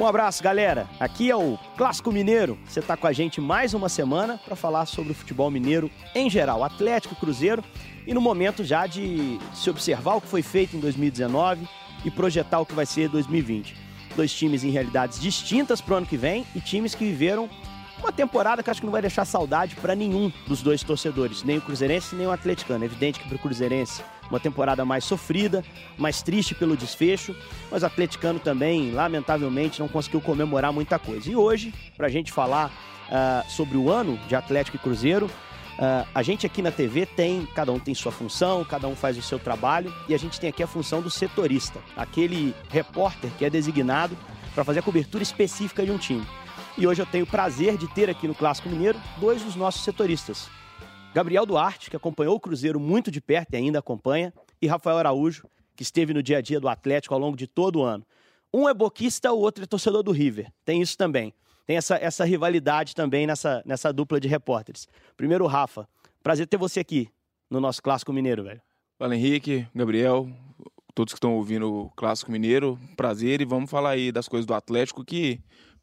Um abraço, galera. Aqui é o Clássico Mineiro. Você está com a gente mais uma semana para falar sobre o futebol mineiro em geral, Atlético, Cruzeiro e no momento já de se observar o que foi feito em 2019 e projetar o que vai ser 2020. Dois times em realidades distintas para o ano que vem e times que viveram uma temporada que acho que não vai deixar saudade para nenhum dos dois torcedores, nem o Cruzeirense nem o Atleticano. É evidente que para o Cruzeirense uma temporada mais sofrida, mais triste pelo desfecho, mas o Atleticano também, lamentavelmente, não conseguiu comemorar muita coisa. E hoje, para a gente falar uh, sobre o ano de Atlético e Cruzeiro, uh, a gente aqui na TV tem, cada um tem sua função, cada um faz o seu trabalho, e a gente tem aqui a função do setorista, aquele repórter que é designado para fazer a cobertura específica de um time. E hoje eu tenho o prazer de ter aqui no Clássico Mineiro dois dos nossos setoristas. Gabriel Duarte, que acompanhou o Cruzeiro muito de perto e ainda acompanha, e Rafael Araújo, que esteve no dia a dia do Atlético ao longo de todo o ano. Um é boquista, o outro é torcedor do River. Tem isso também. Tem essa, essa rivalidade também nessa, nessa dupla de repórteres. Primeiro, Rafa, prazer ter você aqui no nosso Clássico Mineiro, velho. Fala, Henrique, Gabriel, todos que estão ouvindo o Clássico Mineiro, prazer e vamos falar aí das coisas do Atlético que,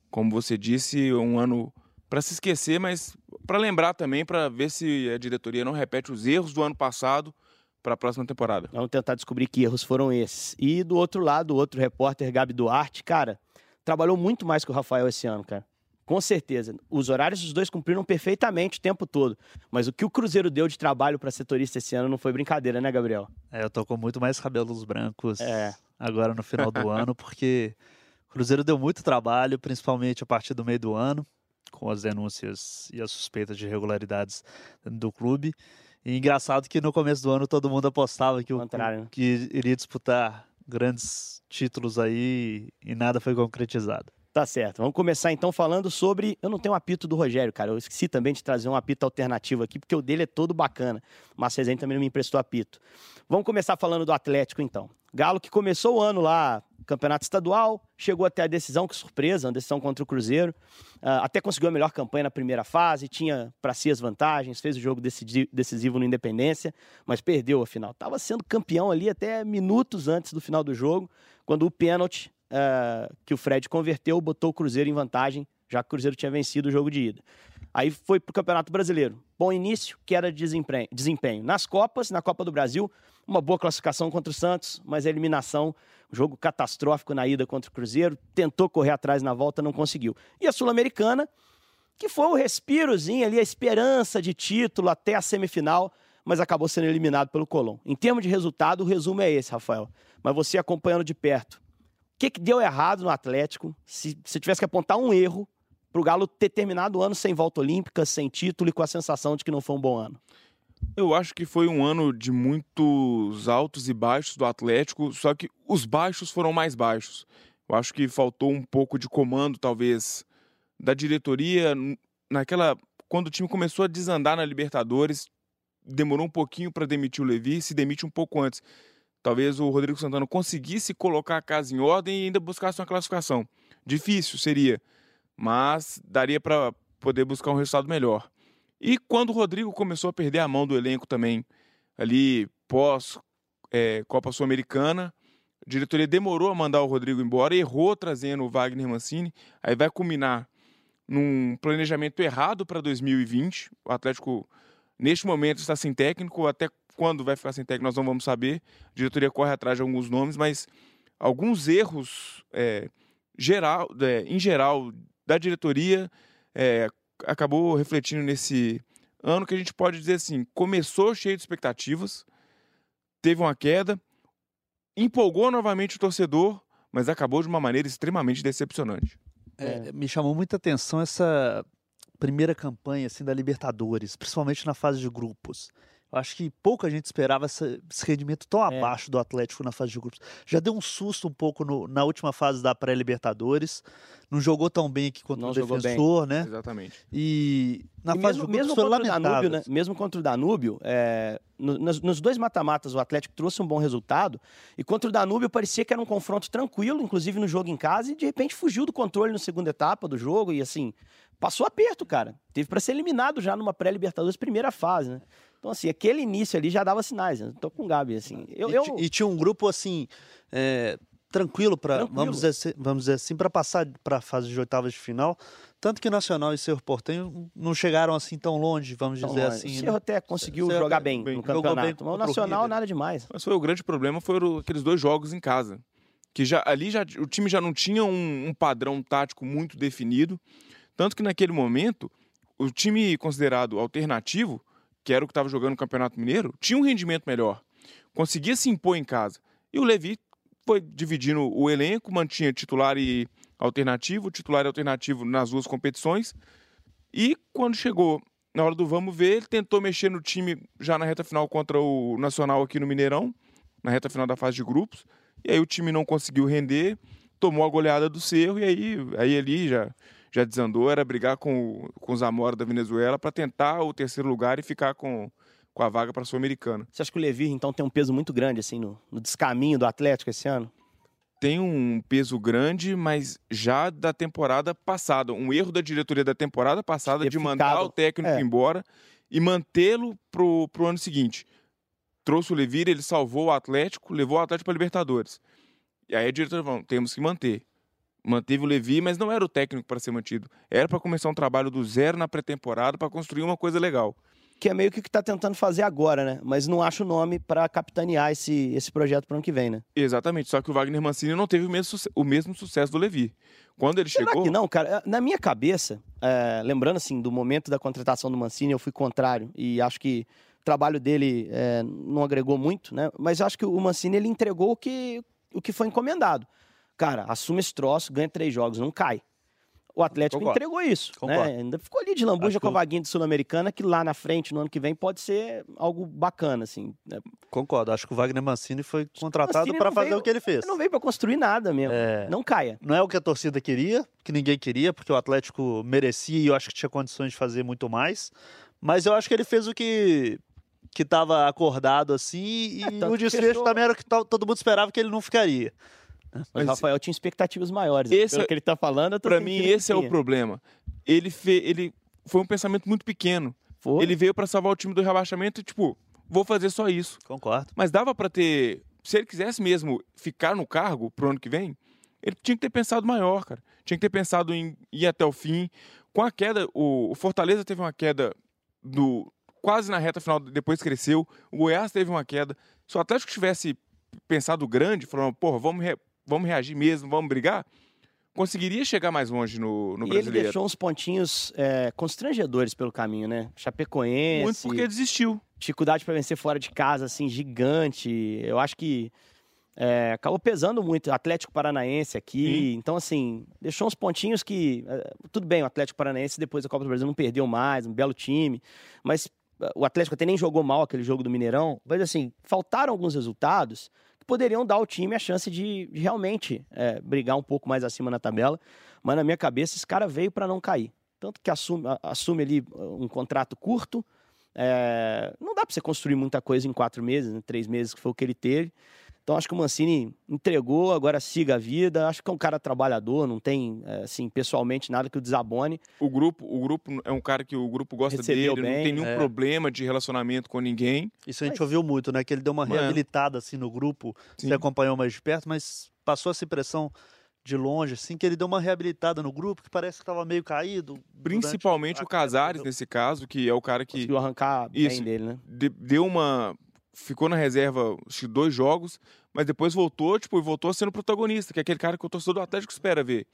como você disse, um ano para se esquecer, mas para lembrar também, para ver se a diretoria não repete os erros do ano passado para a próxima temporada. Vamos tentar descobrir que erros foram esses. E do outro lado, o outro repórter, Gabi Duarte, cara, trabalhou muito mais que o Rafael esse ano, cara. Com certeza. Os horários dos dois cumpriram perfeitamente o tempo todo. Mas o que o Cruzeiro deu de trabalho para setorista esse ano não foi brincadeira, né, Gabriel? É, eu tô com muito mais cabelos brancos é. agora no final do ano, porque o Cruzeiro deu muito trabalho, principalmente a partir do meio do ano com as denúncias e as suspeitas de irregularidades do clube. E engraçado que no começo do ano todo mundo apostava que, o, né? que iria disputar grandes títulos aí e nada foi concretizado. Tá certo. Vamos começar então falando sobre. Eu não tenho um apito do Rogério, cara. Eu esqueci também de trazer um apito alternativo aqui, porque o dele é todo bacana. O Marcesenho também não me emprestou apito. Vamos começar falando do Atlético então. Galo que começou o ano lá campeonato estadual, chegou até a decisão, que surpresa, uma decisão contra o Cruzeiro. Uh, até conseguiu a melhor campanha na primeira fase, tinha para si as vantagens, fez o jogo decisivo no Independência, mas perdeu a final. Estava sendo campeão ali até minutos antes do final do jogo, quando o pênalti uh, que o Fred converteu botou o Cruzeiro em vantagem, já que o Cruzeiro tinha vencido o jogo de ida. Aí foi para o Campeonato Brasileiro. Bom início, que era desempenho, desempenho. Nas Copas, na Copa do Brasil, uma boa classificação contra o Santos, mas a eliminação jogo catastrófico na ida contra o Cruzeiro, tentou correr atrás na volta, não conseguiu. E a Sul-Americana, que foi um respirozinho ali, a esperança de título até a semifinal, mas acabou sendo eliminado pelo Colón. Em termos de resultado, o resumo é esse, Rafael. Mas você acompanhando de perto, o que, que deu errado no Atlético? Se você tivesse que apontar um erro para o Galo ter terminado o ano sem volta olímpica, sem título e com a sensação de que não foi um bom ano? Eu acho que foi um ano de muitos altos e baixos do Atlético, só que os baixos foram mais baixos. Eu acho que faltou um pouco de comando, talvez, da diretoria naquela quando o time começou a desandar na Libertadores, demorou um pouquinho para demitir o Levi, se demite um pouco antes. Talvez o Rodrigo Santana conseguisse colocar a casa em ordem e ainda buscasse uma classificação. Difícil seria, mas daria para poder buscar um resultado melhor. E quando o Rodrigo começou a perder a mão do elenco também, ali pós é, Copa Sul-Americana, a diretoria demorou a mandar o Rodrigo embora, errou trazendo o Wagner Mancini, aí vai culminar num planejamento errado para 2020. O Atlético, neste momento, está sem técnico, até quando vai ficar sem técnico nós não vamos saber. A diretoria corre atrás de alguns nomes, mas alguns erros é, geral, é, em geral da diretoria é, acabou refletindo nesse ano que a gente pode dizer assim: começou cheio de expectativas, teve uma queda, empolgou novamente o torcedor, mas acabou de uma maneira extremamente decepcionante. É, me chamou muita atenção essa primeira campanha assim da Libertadores, principalmente na fase de grupos. Eu acho que pouca gente esperava essa, esse rendimento tão é. abaixo do Atlético na fase de grupos. Já deu um susto um pouco no, na última fase da pré-Libertadores. Não jogou tão bem aqui contra Não o defensor, bem. né? Exatamente. E na e fase mesmo, de grupos mesmo foi lamentável. Danúbio, né? Mesmo contra o Danúbio, é, no, nos, nos, dois mata-matas o Atlético trouxe um bom resultado. E contra o Danúbio parecia que era um confronto tranquilo, inclusive no jogo em casa, e de repente fugiu do controle na segunda etapa do jogo. E assim, passou aperto, cara. Teve para ser eliminado já numa pré-Libertadores primeira fase, né? Então, assim, aquele início ali já dava sinais. Né? Tô com o Gabi, assim. Eu, e, eu... e tinha um grupo, assim, é, tranquilo para vamos dizer, assim, vamos dizer assim para passar para a fase de oitavas de final tanto que Nacional e Cerro Portenho não chegaram assim tão longe vamos tão dizer longe. assim o Cerro né? até conseguiu Cerro jogar bem, bem no campeonato bem, o Nacional nada demais mas foi o grande problema foram aqueles dois jogos em casa que já ali já o time já não tinha um, um padrão tático muito definido tanto que naquele momento o time considerado alternativo que era o que estava jogando no Campeonato Mineiro tinha um rendimento melhor conseguia se impor em casa e o Levi foi dividindo o elenco, mantinha titular e alternativo, titular e alternativo nas duas competições. E quando chegou na hora do vamos ver, ele tentou mexer no time já na reta final contra o Nacional aqui no Mineirão, na reta final da fase de grupos. E aí o time não conseguiu render, tomou a goleada do Cerro e aí, aí ali já, já desandou, era brigar com, com os Zamora da Venezuela para tentar o terceiro lugar e ficar com, com a vaga para a Sul-Americana. Você acha que o Levi, então, tem um peso muito grande assim no, no descaminho do Atlético esse ano? Tem um peso grande, mas já da temporada passada. Um erro da diretoria da temporada passada de mandar o técnico é. embora e mantê-lo para o ano seguinte. Trouxe o Levi, ele salvou o Atlético, levou o Atlético para Libertadores. E aí a diretoria falou: temos que manter. Manteve o Levi, mas não era o técnico para ser mantido. Era para começar um trabalho do zero na pré-temporada para construir uma coisa legal que é meio que o que está tentando fazer agora, né? Mas não acho o nome para capitanear esse, esse projeto para o ano que vem, né? Exatamente, só que o Wagner Mancini não teve o mesmo, o mesmo sucesso do Levi. Quando ele Será chegou. que não, cara? Na minha cabeça, é, lembrando assim, do momento da contratação do Mancini, eu fui contrário e acho que o trabalho dele é, não agregou muito, né? Mas acho que o Mancini ele entregou o que, o que foi encomendado. Cara, assume esse troço, ganha três jogos, não cai o Atlético Concordo. entregou isso. Né? Ainda ficou ali de lambuja com a vaguinha de Sul-Americana, que lá na frente, no ano que vem, pode ser algo bacana, assim. Né? Concordo. Acho que o Wagner Mancini foi contratado para fazer veio, o que ele fez. Não veio para construir nada mesmo. É... Não caia. Não é o que a torcida queria, que ninguém queria, porque o Atlético merecia e eu acho que tinha condições de fazer muito mais. Mas eu acho que ele fez o que que estava acordado assim e é, o desfecho fechou... também era o que todo mundo esperava que ele não ficaria. Mas o Rafael tinha expectativas maiores. Esse, é, que ele está falando, para mim esse é o problema. Ele, fe, ele foi um pensamento muito pequeno. Foi? Ele veio para salvar o time do rebaixamento e tipo, vou fazer só isso. Concordo. Mas dava para ter, se ele quisesse mesmo ficar no cargo pro ano que vem, ele tinha que ter pensado maior, cara. Tinha que ter pensado em ir até o fim. Com a queda, o, o Fortaleza teve uma queda do quase na reta final, depois cresceu. O Goiás teve uma queda. Se o Atlético tivesse pensado grande, falando, porra, vamos, re vamos reagir mesmo, vamos brigar, conseguiria chegar mais longe no, no e brasileiro. ele deixou uns pontinhos é, constrangedores pelo caminho, né? Chapecoense. Muito porque desistiu. Dificuldade para vencer fora de casa, assim, gigante. Eu acho que é, acabou pesando muito. Atlético Paranaense aqui. Então, assim, deixou uns pontinhos que. É, tudo bem, o Atlético Paranaense depois da Copa do Brasil não perdeu mais, um belo time. Mas é, o Atlético até nem jogou mal aquele jogo do Mineirão. Mas, assim, faltaram alguns resultados poderiam dar ao time a chance de, realmente é, brigar um pouco mais acima na tabela. Mas na minha cabeça, esse cara veio para não cair. Tanto que assume, assume ali uh, um contrato curto. É, não dá para você construir muita coisa em quatro meses, né, três meses, que foi o que ele teve. Então acho que o Mancini entregou, agora siga a vida. Acho que é um cara trabalhador, não tem, é, assim, pessoalmente nada que o desabone. O grupo, o grupo é um cara que o grupo gosta Recebeu dele, bem, não tem nenhum é. problema de relacionamento com ninguém. Isso a gente mas... ouviu muito, né? Que ele deu uma reabilitada assim no grupo, Sim. você acompanhou mais de perto, mas passou essa impressão de longe, assim, que ele deu uma reabilitada no grupo, que parece que estava meio caído. Principalmente o Casares, nesse caso, que é o cara que. Conseguiu arrancar Isso, bem dele, né? Deu uma ficou na reserva acho dois jogos, mas depois voltou, tipo, e voltou sendo protagonista, que é aquele cara que o torcedor do Atlético espera ver.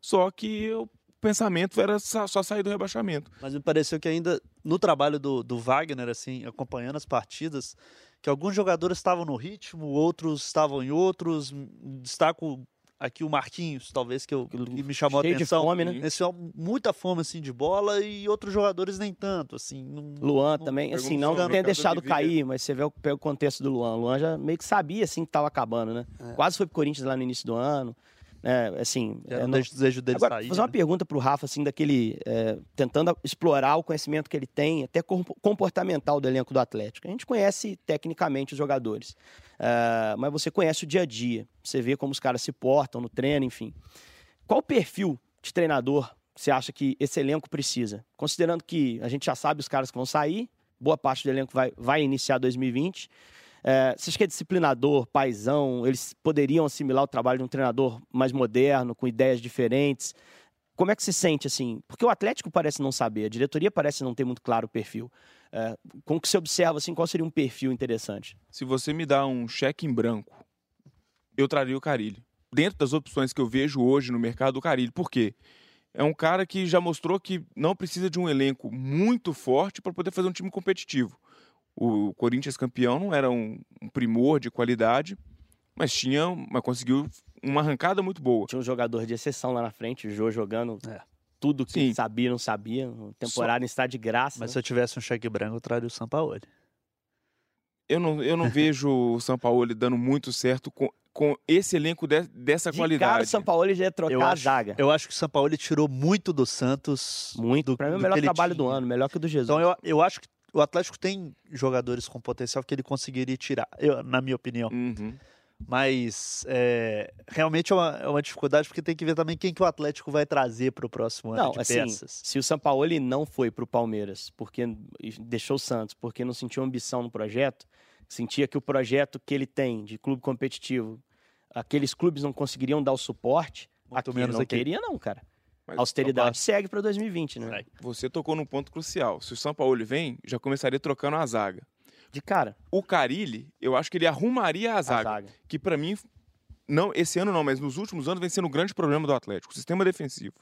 Só que o pensamento era só sair do rebaixamento. Mas me pareceu que ainda no trabalho do, do Wagner, assim, acompanhando as partidas, que alguns jogadores estavam no ritmo, outros estavam em outros. Destaco aqui o Marquinhos, talvez que, eu, que me chamou Cheio a atenção. De fome, né? Esse é muita fome assim de bola e outros jogadores nem tanto, assim. Não, Luan não, também, assim, não tenha deixado cair, mas você vê o, o contexto do Luan. O Luan já meio que sabia assim que estava acabando, né? É. Quase foi pro Corinthians lá no início do ano. É, assim, é, não desejo dele Agora, sair. Fazer né? uma pergunta para o Rafa, assim, daquele. É, tentando explorar o conhecimento que ele tem, até comportamental do elenco do Atlético. A gente conhece tecnicamente os jogadores, é, mas você conhece o dia a dia. Você vê como os caras se portam no treino, enfim. Qual o perfil de treinador você acha que esse elenco precisa? Considerando que a gente já sabe os caras que vão sair, boa parte do elenco vai, vai iniciar 2020. É, você acha que é disciplinador, paisão? Eles poderiam assimilar o trabalho de um treinador mais moderno, com ideias diferentes? Como é que se sente assim? Porque o Atlético parece não saber, a diretoria parece não ter muito claro o perfil. É, como que você observa assim, qual seria um perfil interessante? Se você me dá um cheque em branco, eu traria o Carilho. Dentro das opções que eu vejo hoje no mercado, o Carilho. Por quê? É um cara que já mostrou que não precisa de um elenco muito forte para poder fazer um time competitivo. O Corinthians campeão não era um, um primor de qualidade, mas tinha, mas conseguiu uma arrancada muito boa. Tinha um jogador de exceção lá na frente, o Jô jogando é. tudo que Sim. sabia, não sabia. Temporada Só... em estado de graça. Mas né? se eu tivesse um cheque branco, eu traria o Sampaoli. Eu não, eu não vejo o Sampaoli dando muito certo com, com esse elenco de, dessa de qualidade. Cara, o Sampaoli já ia trocar eu a acho, zaga. Eu acho que o Sampaoli tirou muito do Santos. Muito. Para mim, é o melhor trabalho tinha. do ano, melhor que o do Jesus. Então, eu, eu acho que o Atlético tem jogadores com potencial que ele conseguiria tirar, eu, na minha opinião. Uhum. Mas é, realmente é uma, é uma, dificuldade porque tem que ver também quem que o Atlético vai trazer para o próximo ano não, de assim, peças. Se o Sampaoli não foi para o Palmeiras porque deixou o Santos porque não sentiu ambição no projeto, sentia que o projeto que ele tem de clube competitivo, aqueles clubes não conseguiriam dar o suporte, Muito aqui menos não aqui. queria não, cara. Mas, Austeridade opa, segue para 2020, né? Você tocou num ponto crucial. Se o São Paulo vem, já começaria trocando a zaga. De cara. O Carilli, eu acho que ele arrumaria a zaga. A zaga. Que para mim, não esse ano não, mas nos últimos anos vem sendo um grande problema do Atlético. O sistema defensivo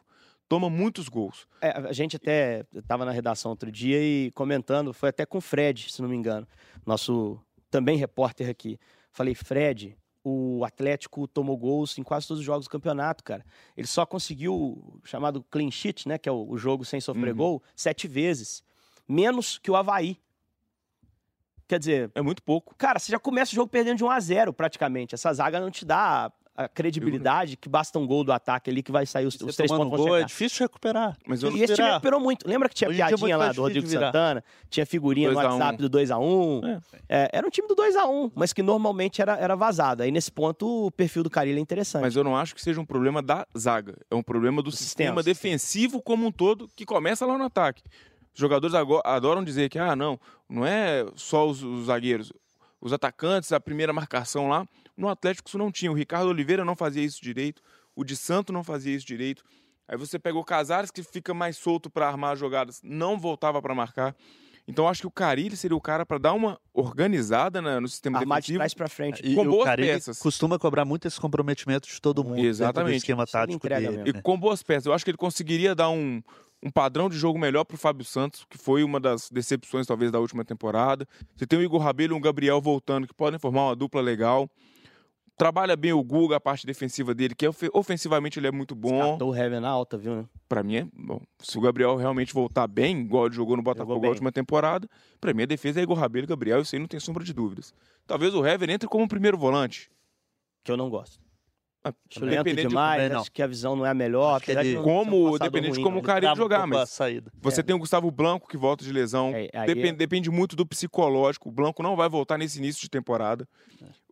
toma muitos gols. É, a gente até estava na redação outro dia e comentando, foi até com o Fred, se não me engano, nosso também repórter aqui. Falei, Fred, o Atlético tomou gols em quase todos os jogos do campeonato, cara. Ele só conseguiu o chamado clean sheet, né, que é o, o jogo sem sofrer uhum. gol, sete vezes. Menos que o Havaí. Quer dizer... É muito pouco. Cara, você já começa o jogo perdendo de 1 a 0 praticamente. Essa zaga não te dá a credibilidade que basta um gol do ataque ali que vai sair os, os três pontos. Gol, é difícil recuperar. Mas eu e esse time recuperou muito. Lembra que tinha Hoje piadinha lá do Rodrigo Santana? Tinha figurinha no WhatsApp um. do 2x1. Um. É. É, era um time do 2x1, um, mas que normalmente era, era vazado. Aí nesse ponto o perfil do Carilho é interessante. Mas eu não acho que seja um problema da zaga. É um problema do sistema, sistema defensivo como um todo que começa lá no ataque. Os jogadores adoram dizer que, ah, não, não é só os, os zagueiros. Os atacantes, a primeira marcação lá, no Atlético isso não tinha. O Ricardo Oliveira não fazia isso direito. O de Santo não fazia isso direito. Aí você pega o Casares, que fica mais solto para armar as jogadas, não voltava para marcar. Então acho que o Carilli seria o cara para dar uma organizada né, no sistema Armar defensivo. de trás para frente. E, com boas peças. costuma cobrar muito esse comprometimento de todo mundo. Exatamente. esquema tático dele, E né? com boas peças. Eu acho que ele conseguiria dar um, um padrão de jogo melhor para o Fábio Santos, que foi uma das decepções talvez da última temporada. Você tem o Igor Rabelo e o Gabriel voltando, que podem formar uma dupla legal trabalha bem o Guga, a parte defensiva dele, que ofensivamente ele é muito bom. Escatou o Heaven na alta, viu, né? Pra mim é bom. Se o Gabriel realmente voltar bem, igual ele jogou no Botafogo na última temporada, pra mim a defesa é Igor Rabelo e Gabriel, isso aí não tem sombra de dúvidas. Talvez o Heaven entre como primeiro volante. Que eu não gosto. Ah, dependente demais, de... acho que a visão não é a melhor. Ele... Como, dependente ruim, de como o cara ia jogar, mas saída. você é. tem o Gustavo Blanco que volta de lesão, é, depende, é... depende muito do psicológico, o Blanco não vai voltar nesse início de temporada.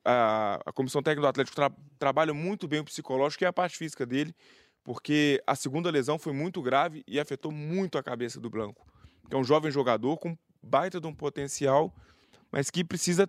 A, a comissão técnica do Atlético tra, trabalha muito bem o psicológico e a parte física dele, porque a segunda lesão foi muito grave e afetou muito a cabeça do Blanco. é um jovem jogador com baita de um potencial, mas que precisa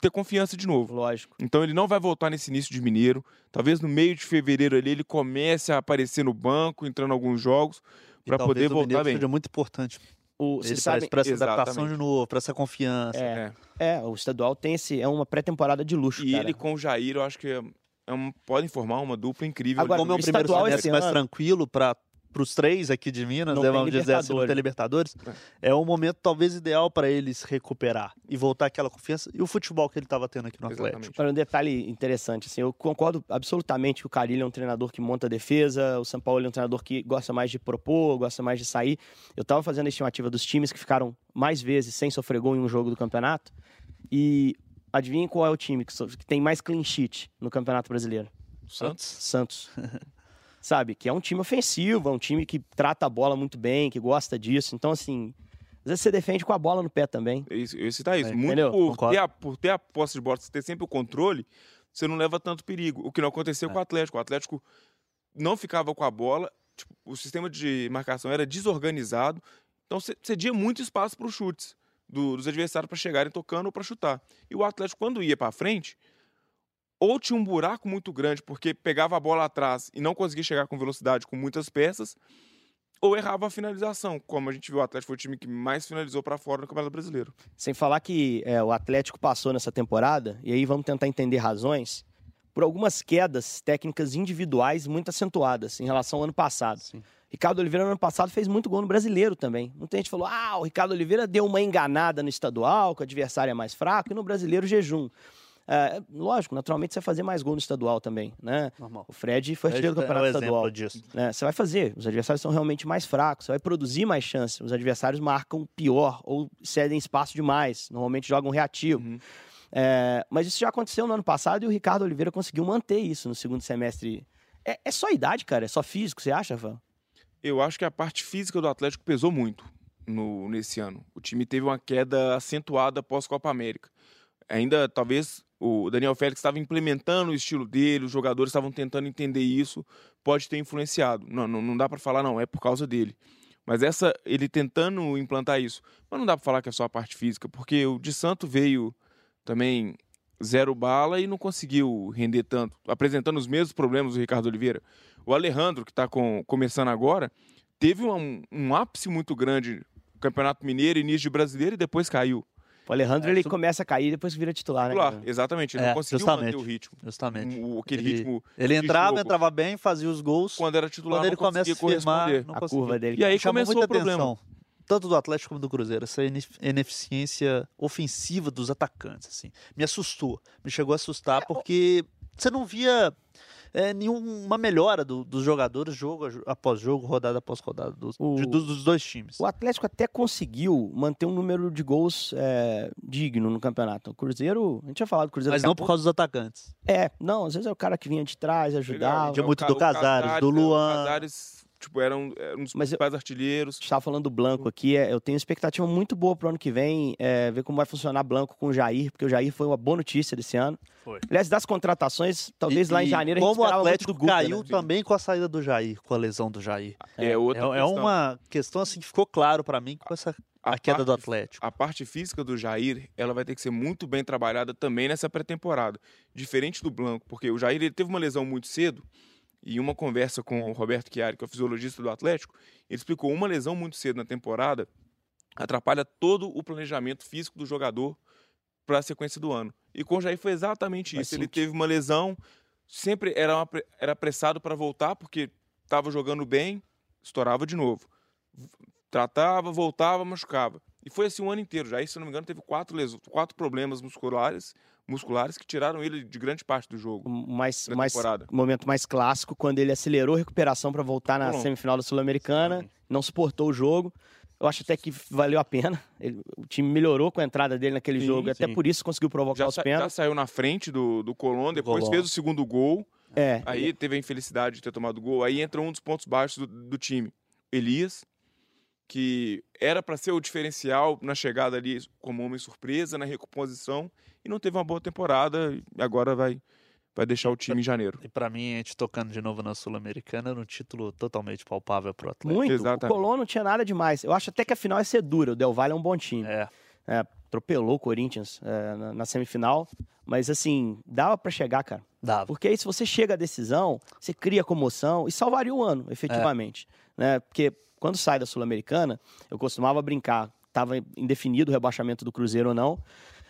ter confiança de novo. Lógico. Então ele não vai voltar nesse início de Mineiro. Talvez no meio de fevereiro ali ele comece a aparecer no banco, entrando em alguns jogos, para poder voltar bem. seja muito importante o, ele sabe, para essa adaptação de novo, para essa confiança. É, é. é, o estadual tem esse, é uma pré-temporada de luxo. E cara. ele com o Jair, eu acho que é, é um, podem formar uma dupla incrível. Agora, como é um primeiro semestre mais tranquilo para para os três aqui de Minas, né, vamos dizer assim, não tem Libertadores, é. é um momento talvez ideal para eles recuperar e voltar aquela confiança e o futebol que ele estava tendo aqui no Exatamente. Atlético. Para um detalhe interessante, assim, eu concordo absolutamente que o Carilho é um treinador que monta a defesa, o São Paulo é um treinador que gosta mais de propor, gosta mais de sair. Eu estava fazendo a estimativa dos times que ficaram mais vezes sem sofrer gol em um jogo do campeonato e adivinhem qual é o time que, que tem mais clean sheet no Campeonato Brasileiro? Santos. Santos. sabe? Que é um time ofensivo, é um time que trata a bola muito bem, que gosta disso. Então, assim, às vezes você defende com a bola no pé também. Isso, isso tá isso. É, muito por ter, a, por ter a posse de bola, ter sempre o controle, você não leva tanto perigo. O que não aconteceu é. com o Atlético. O Atlético não ficava com a bola, tipo, o sistema de marcação era desorganizado, então cedia muito espaço para os chutes. do, dos adversários para chegarem tocando ou para chutar. E o Atlético, quando ia para frente, ou tinha um buraco muito grande porque pegava a bola atrás e não conseguia chegar com velocidade com muitas peças, ou errava a finalização. Como a gente viu, o Atlético foi o time que mais finalizou para fora no Campeonato Brasileiro. Sem falar que é, o Atlético passou nessa temporada, e aí vamos tentar entender razões, por algumas quedas técnicas individuais muito acentuadas em relação ao ano passado. Sim. Ricardo Oliveira, no ano passado, fez muito gol no brasileiro também. Muita gente falou: ah, o Ricardo Oliveira deu uma enganada no estadual, que o adversário é mais fraco, e no brasileiro, jejum. É, lógico, naturalmente você vai fazer mais gol no estadual também, né? Normal. O Fred foi artilheiro do campeonato é estadual. Disso. Né? Você vai fazer, os adversários são realmente mais fracos, você vai produzir mais chances. Os adversários marcam pior ou cedem espaço demais, normalmente jogam reativo. Uhum. É, mas isso já aconteceu no ano passado e o Ricardo Oliveira conseguiu manter isso no segundo semestre. É, é só idade, cara? É só físico, você acha, Rafael? Eu acho que a parte física do Atlético pesou muito no, nesse ano. O time teve uma queda acentuada pós Copa América. Ainda talvez o Daniel Félix estava implementando o estilo dele, os jogadores estavam tentando entender isso, pode ter influenciado. Não, não, não dá para falar, não, é por causa dele. Mas essa, ele tentando implantar isso. Mas não dá para falar que é só a parte física, porque o de Santo veio também zero bala e não conseguiu render tanto, apresentando os mesmos problemas do Ricardo Oliveira. O Alejandro, que está começando agora, teve um, um ápice muito grande Campeonato Mineiro, início de brasileiro, e depois caiu. O Alejandro é, ele começa a cair e depois vira titular, titular né? exatamente. Ele é, não conseguiu justamente, manter o ritmo. Justamente. O, aquele ele, ritmo. Ele entrava, entrava bem, fazia os gols. Quando era titular, quando ele começa a firmar, a curva dele. E aí começou o problema. Atenção, tanto do Atlético como do Cruzeiro, essa ineficiência ofensiva dos atacantes, assim. Me assustou. Me chegou a assustar é, porque você não via é, nenhuma melhora do, dos jogadores jogo após jogo, rodada após rodada dos, o, de, dos, dos, dois times. O Atlético até conseguiu manter um número de gols é, digno no campeonato. O Cruzeiro, a gente tinha falado do Cruzeiro. Mas não por causa dos atacantes. É, não, às vezes é o cara que vinha de trás, ajudava. Tinha muito do Casares, do Luan. Casares tipo, eram, eram um dos Mas principais eu, artilheiros. Estava falando do Blanco aqui, é, eu tenho expectativa muito boa para o ano que vem, é, ver como vai funcionar Blanco com o Jair, porque o Jair foi uma boa notícia desse ano. Foi. Aliás, das contratações, talvez e, lá em janeiro a gente como o Atlético Guga, caiu né? também com a saída do Jair, com a lesão do Jair. É, é, outra é, é uma questão assim que ficou claro para mim com essa a, a queda parte, do Atlético. A parte física do Jair, ela vai ter que ser muito bem trabalhada também nessa pré-temporada, diferente do Blanco, porque o Jair ele teve uma lesão muito cedo e uma conversa com o Roberto Chiari, que é o fisiologista do Atlético, ele explicou uma lesão muito cedo na temporada atrapalha todo o planejamento físico do jogador para a sequência do ano. E com o Jair foi exatamente isso. Ele teve uma lesão, sempre era, uma, era apressado para voltar, porque estava jogando bem, estourava de novo. Tratava, voltava, machucava. E foi assim o ano inteiro. Jair, se não me engano, teve quatro, lesões, quatro problemas musculares musculares que tiraram ele de grande parte do jogo. Mais, mais momento mais clássico quando ele acelerou a recuperação para voltar na semifinal da Sul-Americana, não suportou o jogo. Eu acho até que valeu a pena. Ele, o time melhorou com a entrada dele naquele sim, jogo, sim. até por isso conseguiu provocar já os pênaltis. Já saiu na frente do, do Colón, depois fez o segundo gol. É. Aí teve a infelicidade de ter tomado gol. Aí entra um dos pontos baixos do, do time. Elias, que era para ser o diferencial na chegada ali como homem surpresa, na recomposição, e não teve uma boa temporada, e agora vai, vai deixar o time em janeiro. E para mim, a gente tocando de novo na Sul-Americana, era um título totalmente palpável pro Atlético. Muito, Exatamente. o Colón não tinha nada demais. Eu acho até que a final ia ser dura, o Del Valle é um bom time. É. é atropelou o Corinthians é, na, na, semifinal, mas assim, dava para chegar, cara. Dava. Porque aí se você chega à decisão, você cria comoção e salvaria o ano, efetivamente. É. Né? Porque quando sai da Sul-Americana, eu costumava brincar, estava indefinido o rebaixamento do Cruzeiro ou não,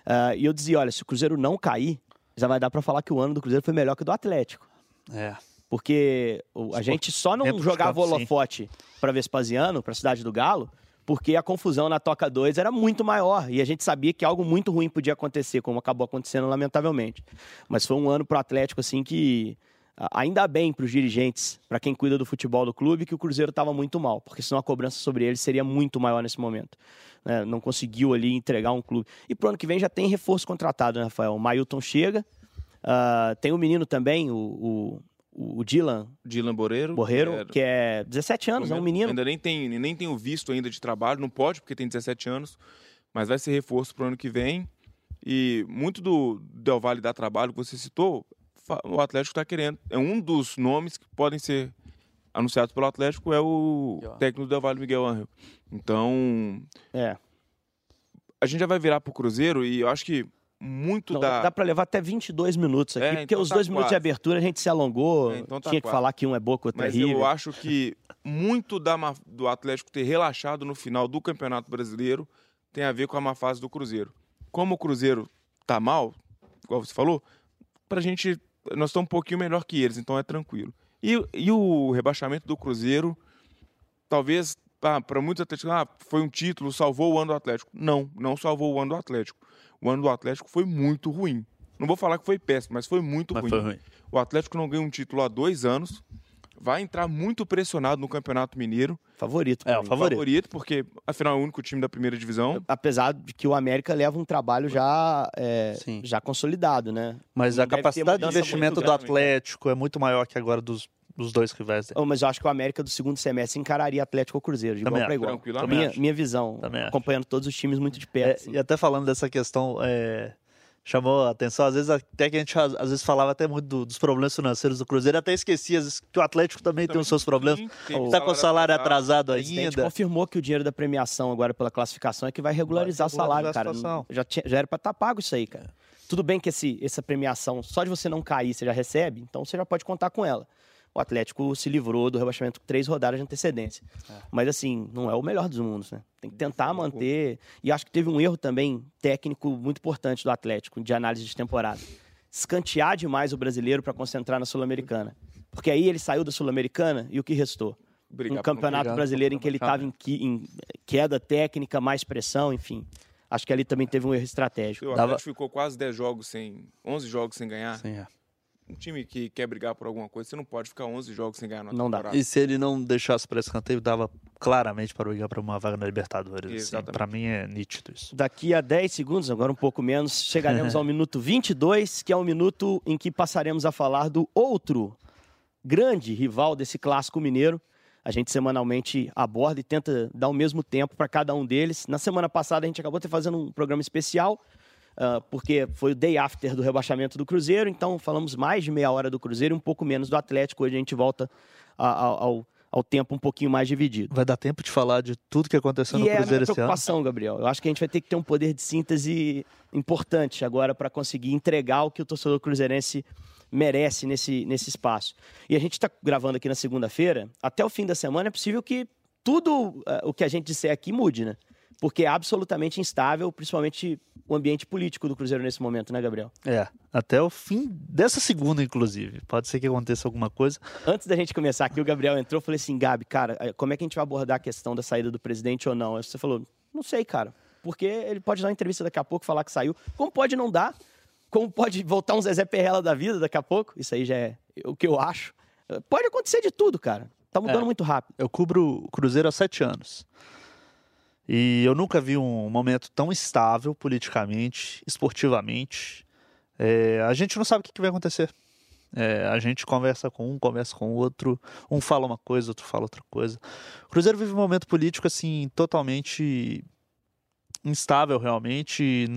Uh, e eu dizia, olha, se o Cruzeiro não cair, já vai dar para falar que o ano do Cruzeiro foi melhor que o do Atlético. É. Porque a gente só não jogava holofote para Vespasiano, para a Cidade do Galo, porque a confusão na Toca 2 era muito maior e a gente sabia que algo muito ruim podia acontecer, como acabou acontecendo lamentavelmente. Mas foi um ano para o Atlético assim que ainda bem para os dirigentes, para quem cuida do futebol do clube, que o Cruzeiro estava muito mal, porque senão a cobrança sobre ele seria muito maior nesse momento. Né? Não conseguiu ali entregar um clube. E pro ano que vem já tem reforço contratado, né, Rafael? O Mailton chega, uh, tem o um menino também, o, o, o Dylan. Dylan Boreiro. Borreiro, é, que é 17 anos, é um menino. Ainda nem tem, nem tem o visto ainda de trabalho, não pode porque tem 17 anos, mas vai ser reforço pro ano que vem. E muito do Del Valle dar trabalho que você citou o Atlético está querendo. É um dos nomes que podem ser anunciados pelo Atlético é o técnico do Vale Miguel Angel. Então, é. a gente já vai virar pro Cruzeiro e eu acho que muito Não, da. Dá para levar até 22 minutos aqui, É, porque então os tá dois minutos de quase. abertura a gente se alongou. É, então tá tinha que quase. falar que um é boa, que o outro é Mas terrível. eu acho que muito da do Atlético ter relaxado no final do Campeonato Brasileiro tem a ver com a má fase do Cruzeiro. Como o Cruzeiro tá mal, igual você falou, pra gente. Nós estamos um pouquinho melhor que eles, então é tranquilo. E, e o rebaixamento do Cruzeiro, talvez, para muitos atléticos, ah, foi um título, salvou o ano do Atlético. Não, não salvou o ano do Atlético. O ano do Atlético foi muito ruim. Não vou falar que foi péssimo, mas foi muito Mas ruim. foi ruim. O Atlético não ganha um título há dois anos. Vai entrar muito pressionado no Campeonato Mineiro. Favorito. É, o favorito. Favorito, porque afinal é o único time da primeira divisão. Apesar de que o América leva um trabalho já, é, já consolidado, né? Mas Não a capacidade de investimento do Atlético é muito maior que agora dos, dos dois rivais dele. Oh, mas eu acho que o América do segundo semestre encararia Atlético ou Cruzeiro, de Também igual para acho. igual. Minha, minha visão, Também acho. acompanhando todos os times muito de É, perto. assim. e até falando dessa questão, é, chamou a atenção, às vezes até que a gente às vezes falava até muito do- dos problemas financeiros do Cruzeiro, até esquecia às vezes, que o Atlético também, tem os seus problemas. Sim, tem Tá Tá com o salário atrasado O presidente ainda. confirmou que o dinheiro da premiação agora pela classificação é que vai regularizar Vai o salário, regularizar cara. Já, tinha- já era pra estar pago isso aí, cara. Tudo bem que esse, essa premiação, só de você não cair, você já recebe, então você já pode contar com ela. O Atlético se livrou do rebaixamento com três rodadas de antecedência. Mas assim, não é o melhor dos mundos, né? Tem que tentar manter. E acho que teve um erro também técnico muito importante do Atlético, de análise de temporada. Escantear demais o brasileiro para concentrar na Sul-Americana. Porque aí ele saiu da Sul-Americana e o que restou? Brigar um campeonato brigar brasileiro em que ele estava em, qui- em queda técnica, mais pressão, enfim. Acho que ali também teve um erro estratégico. O Dava- Atlético ficou quase 10 jogos sem. 11 jogos sem ganhar. Sim, é. Um time que quer brigar por alguma coisa, você não pode ficar 11 jogos sem ganhar na Não dá. temporada. E se ele não deixasse para escanteio, dava claramente para brigar para uma vaga na Libertadores. Assim. Para mim é nítido isso. Daqui a 10 segundos, agora um pouco menos, chegaremos ao minuto 22, que é o minuto em que passaremos a falar do outro grande rival desse clássico mineiro. A gente semanalmente aborda e tenta dar o mesmo tempo para cada um deles. Na semana passada a gente acabou de fazendo um programa especial, ah, porque foi o day after do rebaixamento do Cruzeiro, então falamos mais de meia hora do Cruzeiro e um pouco menos do Atlético. Hoje a gente volta a- a- ao, ao tempo um pouquinho mais dividido. Vai dar tempo de falar de tudo que aconteceu no E é a minha Cruzeiro esse ano? preocupação, Gabriel. Eu acho que a gente vai ter que ter um poder de síntese importante agora para conseguir entregar o que o torcedor cruzeirense merece nesse, nesse espaço. E a gente está gravando aqui na segunda-feira. Até o fim da semana é possível que tudo eh, o que a gente disser aqui mude, né? Porque é absolutamente instável, principalmente o ambiente político do Cruzeiro nesse momento, né, Gabriel? É, até o fim dessa segunda, inclusive. Pode ser que aconteça alguma coisa. Antes da gente começar aqui, o Gabriel entrou e falei assim, Gabi, cara, eh, como é que a gente vai abordar a questão da saída do presidente ou não? Aí você falou, não sei, cara. Porque ele pode dar uma entrevista daqui a pouco, falar que saiu. Como pode não dar? Como pode voltar um Zezé Perrela da vida daqui a pouco? Isso aí já é o que eu acho. Eh, Pode acontecer de tudo, cara. Tá mudando É. muito rápido. Eu cubro o Cruzeiro há sete anos. E eu nunca vi um momento tão estável politicamente, esportivamente. É, a gente não sabe o que que vai acontecer. É, a gente conversa com um, conversa com o outro. Um fala uma coisa, outro fala outra coisa. O Cruzeiro vive um momento político assim totalmente instável, realmente,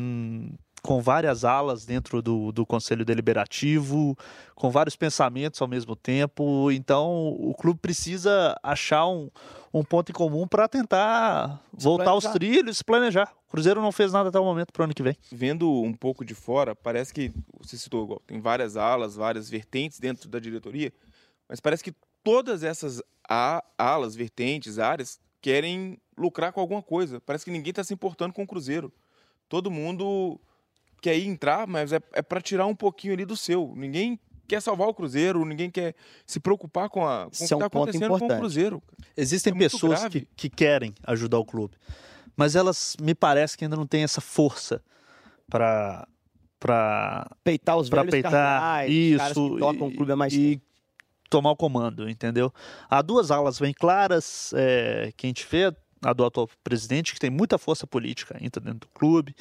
com várias alas dentro do, do Conselho Deliberativo, com vários pensamentos ao mesmo tempo. Então, o clube precisa achar um, um ponto em comum para tentar voltar aos planejar. trilhos, se planejar. O Cruzeiro não fez nada até o momento para o ano que vem. Vendo um pouco de fora, parece que, você citou igual, tem várias alas, várias vertentes dentro da diretoria, mas parece que todas essas a- alas, vertentes, áreas, querem lucrar com alguma coisa. Parece que ninguém está se importando com o Cruzeiro. Todo mundo quer ir entrar, mas é, é para tirar um pouquinho ali do seu. Ninguém quer salvar o Cruzeiro, ninguém quer se preocupar com, a, com o que Isso é um está ponto acontecendo com o importante. Cruzeiro. Existem é pessoas que, que querem ajudar o clube, mas elas me parece que ainda não têm essa força para para Peitar os Pra velhos peitar, isso, que tocam o clube há mais e tempo. tomar o comando, entendeu? Há duas alas bem claras é, que a gente vê, a do atual presidente, que tem muita força política, entra dentro do clube,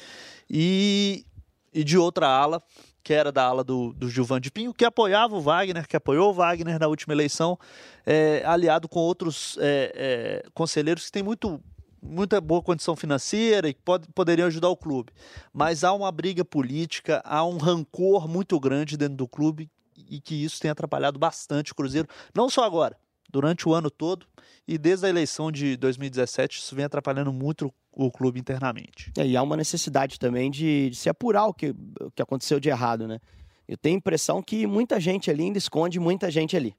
e, e de outra ala, que era da ala do, do Gilvan de Pinho, que apoiava o Wagner, que apoiou o Wagner na última eleição, é, aliado com outros é, é, conselheiros que têm muito muita boa condição financeira e que pode, poderiam ajudar o clube. Mas há uma briga política, há um rancor muito grande dentro do clube e que isso tem atrapalhado bastante o Cruzeiro, não só agora, durante o ano todo. E desde a eleição de 2017 isso vem atrapalhando muito o clube internamente. É, e há uma necessidade também de, de se apurar o que, o que aconteceu de errado, né? Eu tenho a impressão que muita gente ali ainda esconde muita gente ali.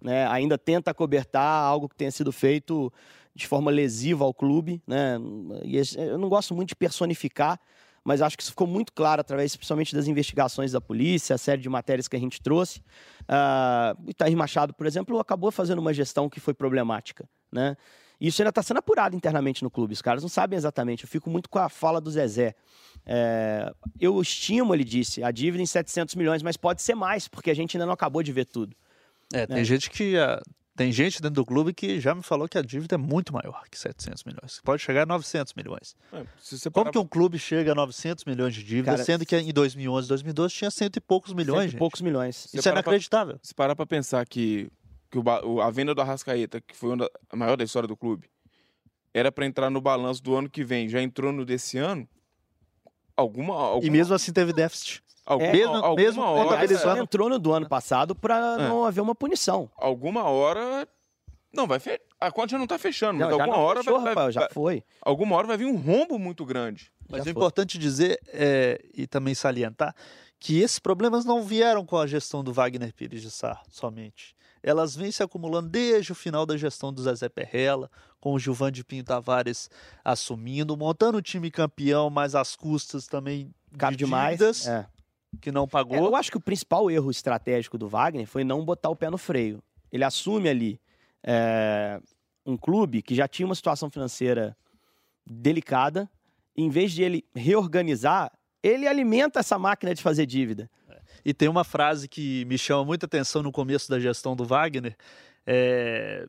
Né? Ainda tenta cobertar algo que tenha sido feito de forma lesiva ao clube. Né? E eu não gosto muito de personificar, mas acho que isso ficou muito claro através, principalmente das investigações da polícia, a série de matérias que a gente trouxe. Uh, o Itair Machado, por exemplo, acabou fazendo uma gestão que foi problemática. Né? E isso ainda está sendo apurado internamente no clube. Os caras não sabem exatamente. Eu fico muito com a fala do Zezé. É, eu estimo, ele disse, a dívida em 700 milhões, mas pode ser mais, porque a gente ainda não acabou de ver tudo. É, tem né? gente que. Tem gente dentro do clube que já me falou que a dívida é muito maior que 700 milhões. Pode chegar a 900 milhões. É, Como que um clube chega a 900 milhões de dívida, Cara, sendo que em 2011, 2012 tinha cento e poucos milhões? Cento e poucos milhões. Isso é inacreditável. Pra, se parar para pensar que, que o, a venda do Arrascaeta, que foi a maior da história do clube, era para entrar no balanço do ano que vem, já entrou no desse ano, alguma, alguma... E mesmo assim teve déficit. É, mesmo mesmo hora, é, entrou no do ano passado para é. não haver uma punição. Alguma hora não vai fe... a conta já não está fechando, não, mas alguma hora fechou, vai, rapaz, já foi. Alguma hora vai vir um rombo muito grande. Mas já é importante dizer é, e também salientar que esses problemas não vieram com a gestão do Wagner Pires de Sá somente. Elas vêm se acumulando desde o final da gestão do Zezé Perrella, com o Gilvan de Pinho Tavares assumindo, montando o time campeão, mas às custas também de demais. É que não pagou. É, eu acho que o principal erro estratégico do Wagner foi não botar o pé no freio. Ele assume ali é, um clube que já tinha uma situação financeira delicada. Em vez de ele reorganizar, ele alimenta essa máquina de fazer dívida. E tem uma frase que me chama muita atenção no começo da gestão do Wagner, é,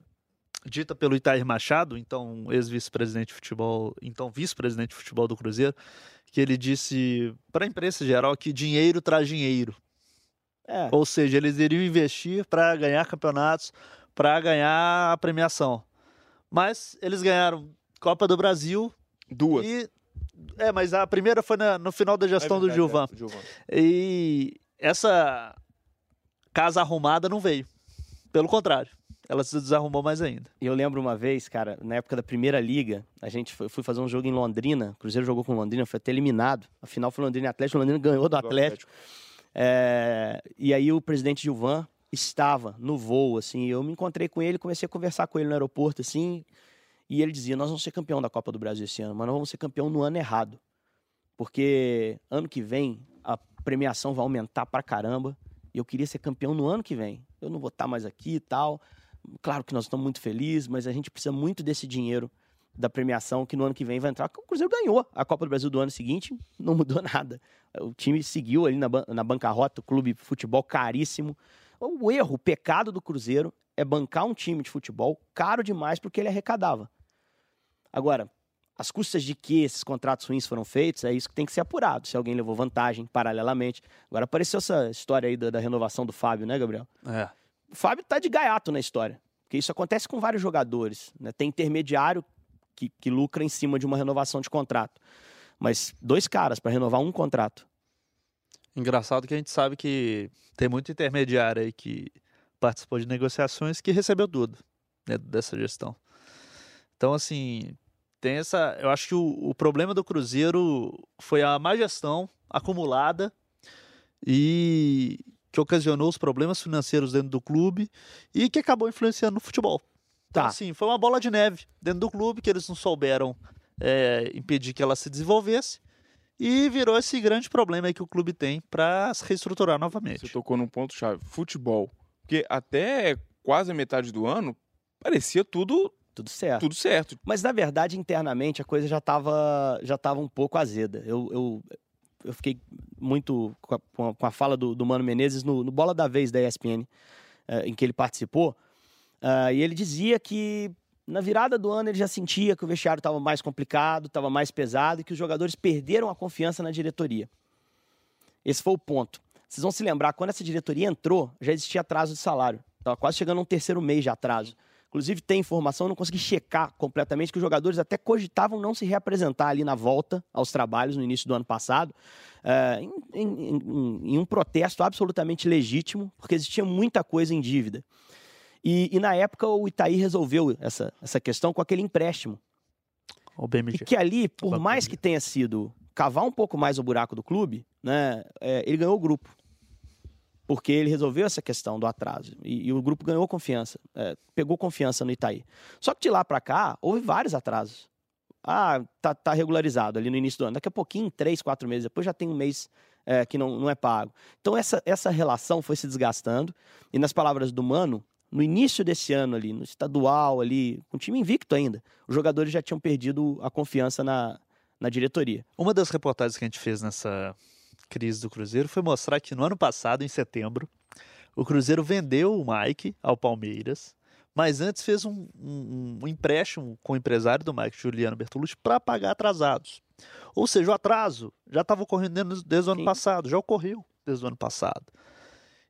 dita pelo Itair Machado, então ex-vice-presidente de futebol, então vice-presidente de futebol do Cruzeiro, que ele disse para a imprensa geral que dinheiro traz dinheiro. É. Ou seja, eles iriam investir para ganhar campeonatos, para ganhar a premiação. Mas eles ganharam Copa do Brasil. Duas. E, é, mas a primeira foi na, no final da gestão é verdade, do Gilvan. É, Gilvan. E essa casa arrumada não veio. Pelo contrário ela se desarrumou mais ainda. Eu lembro uma vez, cara, na época da primeira liga, a gente foi, fui fazer um jogo em Londrina, o Cruzeiro jogou com Londrina, foi até eliminado. Afinal, foi Londrina e Atlético, Londrina ganhou do Atlético. É, e aí o presidente Gilvan estava no voo, assim, eu me encontrei com ele, comecei a conversar com ele no aeroporto, assim, e ele dizia: Nós vamos ser campeão da Copa do Brasil esse ano, mas nós vamos ser campeão no ano errado. Porque ano que vem a premiação vai aumentar pra caramba. E eu queria ser campeão no ano que vem. Eu não vou estar mais aqui e tal. Claro que nós estamos muito felizes, mas a gente precisa muito desse dinheiro da premiação que no ano que vem vai entrar. O Cruzeiro ganhou a Copa do Brasil do ano seguinte, não mudou nada. O time seguiu ali na, na bancarrota, o clube de futebol caríssimo. O erro, o pecado do Cruzeiro é bancar um time de futebol caro demais porque ele arrecadava. Agora, as custas de que esses contratos ruins foram feitos, é isso que tem que ser apurado, se alguém levou vantagem paralelamente. Agora apareceu essa história aí da, da renovação do Fábio, né, Gabriel? É. O Fábio tá de gaiato na história. Porque isso acontece com vários jogadores. Né? Tem intermediário que, que lucra em cima de uma renovação de contrato. Mas dois caras para renovar um contrato. Engraçado que a gente sabe que tem muito intermediário aí que participou de negociações que recebeu tudo né, dessa gestão. Então, assim, tem essa. Eu acho que o, o problema do Cruzeiro foi a má gestão acumulada e que ocasionou os problemas financeiros dentro do clube e que acabou influenciando no futebol. Então, tá. assim, foi uma bola de neve dentro do clube que eles não souberam é, impedir que ela se desenvolvesse e virou esse grande problema aí que o clube tem para se reestruturar novamente. Você tocou num ponto chave, futebol, porque até quase a metade do ano parecia tudo tudo certo. Tudo certo. Mas na verdade internamente a coisa já estava já tava um pouco azeda. Eu, eu eu fiquei muito com a, com a fala do, do, Mano Menezes no, no, Bola da Vez da ESPN, uh, eh, em que ele participou. Uh, e ele dizia que na virada do ano ele já sentia que o vestiário estava mais complicado, estava mais pesado e que os jogadores perderam a confiança na diretoria. Esse foi o ponto. Vocês vão se lembrar, quando essa diretoria entrou, já existia atraso de salário. Estava quase chegando a um terceiro mês de atraso. Inclusive, tem informação, não consegui checar completamente, que os jogadores até cogitavam não se reapresentar ali na volta aos trabalhos no início do ano passado, uh, em, em, em, em um protesto absolutamente legítimo, porque existia muita coisa em dívida. E, e, na época o Itaí resolveu essa, essa questão com aquele empréstimo. O BMG. E que ali, por mais que tenha sido cavar um pouco mais o buraco do clube, né, é, ele ganhou o grupo. Porque ele resolveu essa questão do atraso. E, e o grupo ganhou confiança, é, pegou confiança no Itaí. Só que de lá para cá, houve vários atrasos. Ah, tá, tá regularizado ali no início do ano. Daqui a pouquinho, três, quatro meses depois, já tem um mês é, que não, não é pago. Então, essa, essa relação foi se desgastando. E nas palavras do Mano, no início desse ano ali, no estadual ali, com um time invicto ainda, os jogadores já tinham perdido a confiança na, na diretoria. Uma das reportagens que a gente fez nessa crise do Cruzeiro foi mostrar que no ano passado, em setembro, o Cruzeiro vendeu o Mike ao Palmeiras, mas antes fez um, um, um empréstimo com o empresário do Mike, Juliano Bertolucci, para pagar atrasados. Ou seja, o atraso já estava ocorrendo desde o ano Sim. passado, já ocorreu desde o ano passado.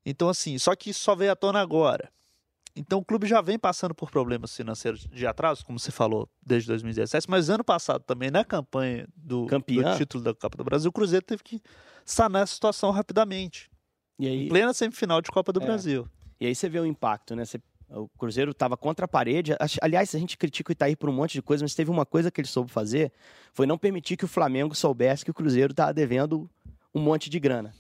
Então, assim, só que só veio à tona agora. Então o clube já vem passando por problemas financeiros de atraso, como você falou, desde 2017, mas ano passado também, na campanha do, do título da Copa do Brasil, o Cruzeiro teve que sanar a situação rapidamente. E aí, em plena semifinal de Copa do é. Brasil. E aí você vê o impacto, né? Você, o Cruzeiro estava contra a parede. Aliás, a gente critica o Itaí por um monte de coisa, mas teve uma coisa que ele soube fazer, foi não permitir que o Flamengo soubesse que o Cruzeiro estava devendo um monte de grana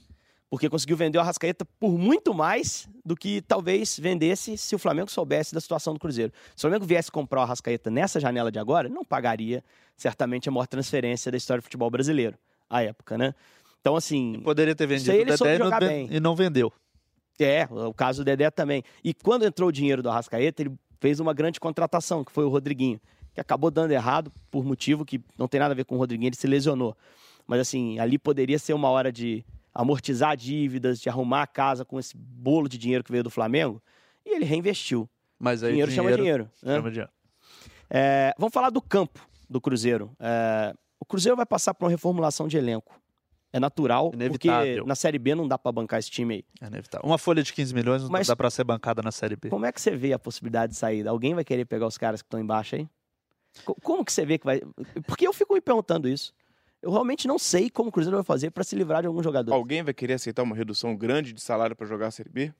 porque conseguiu vender o Arrascaeta por muito mais do que talvez vendesse se o Flamengo soubesse da situação do Cruzeiro. Se o Flamengo viesse comprar o Arrascaeta nessa janela de agora, não pagaria certamente a maior transferência da história do futebol brasileiro à época, né? Então, assim. Poderia ter vendido ele o Dedé e não, bem. e não vendeu. É, o caso do Dedé também. E quando entrou o dinheiro do Arrascaeta, ele fez uma grande contratação, que foi o Rodriguinho, que acabou dando errado por motivo que não tem nada a ver com o Rodriguinho, ele se lesionou. Mas, assim, ali poderia ser uma hora de amortizar dívidas, de arrumar a casa com esse bolo de dinheiro que veio do Flamengo, e ele reinvestiu. Mas aí dinheiro, dinheiro chama dinheiro. Né? Chama dinheiro. É, vamos falar do campo do Cruzeiro. É, o Cruzeiro vai passar por uma reformulação de elenco. É natural, Inevitável. porque na Série B não dá para bancar esse time aí. É inevitável. Uma folha de 15 milhões não Mas, dá para ser bancada na Série B. Como é que você vê a possibilidade de saída? Alguém vai querer pegar os caras que estão embaixo aí? Como que você vê que vai... Porque eu fico me perguntando isso. Eu realmente não sei como o Cruzeiro vai fazer para se livrar de algum jogador. Alguém vai querer aceitar uma redução grande de salário para jogar a Série B?